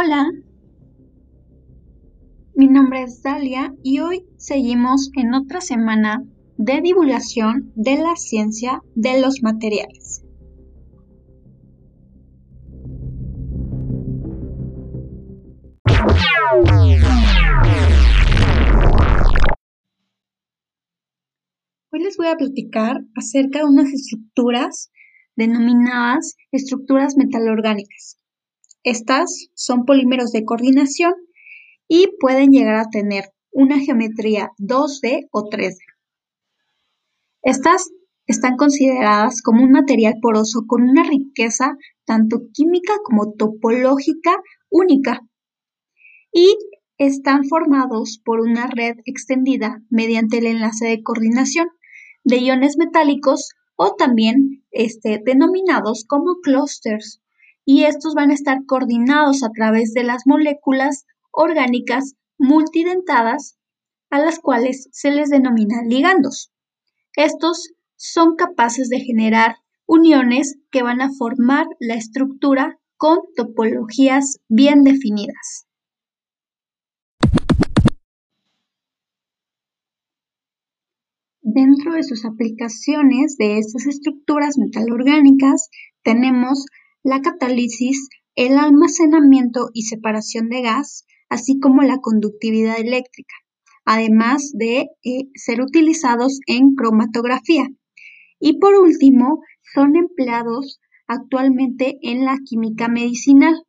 Hola, mi nombre es Dalia y hoy seguimos en otra semana de divulgación de la ciencia de los materiales. Hoy les voy a platicar acerca de unas estructuras denominadas estructuras metalorgánicas. Estas son polímeros de coordinación y pueden llegar a tener una geometría 2D o 3D. Estas están consideradas como un material poroso con una riqueza tanto química como topológica única y están formados por una red extendida mediante el enlace de coordinación de iones metálicos o también este, denominados como clústeres y estos van a estar coordinados a través de las moléculas orgánicas multidentadas a las cuales se les denomina ligandos. Estos son capaces de generar uniones que van a formar la estructura con topologías bien definidas. Dentro de sus aplicaciones de estas estructuras metalorgánicas tenemos la catálisis, el almacenamiento y separación de gas, así como la conductividad eléctrica, además de eh, ser utilizados en cromatografía. Y por último, son empleados actualmente en la química medicinal.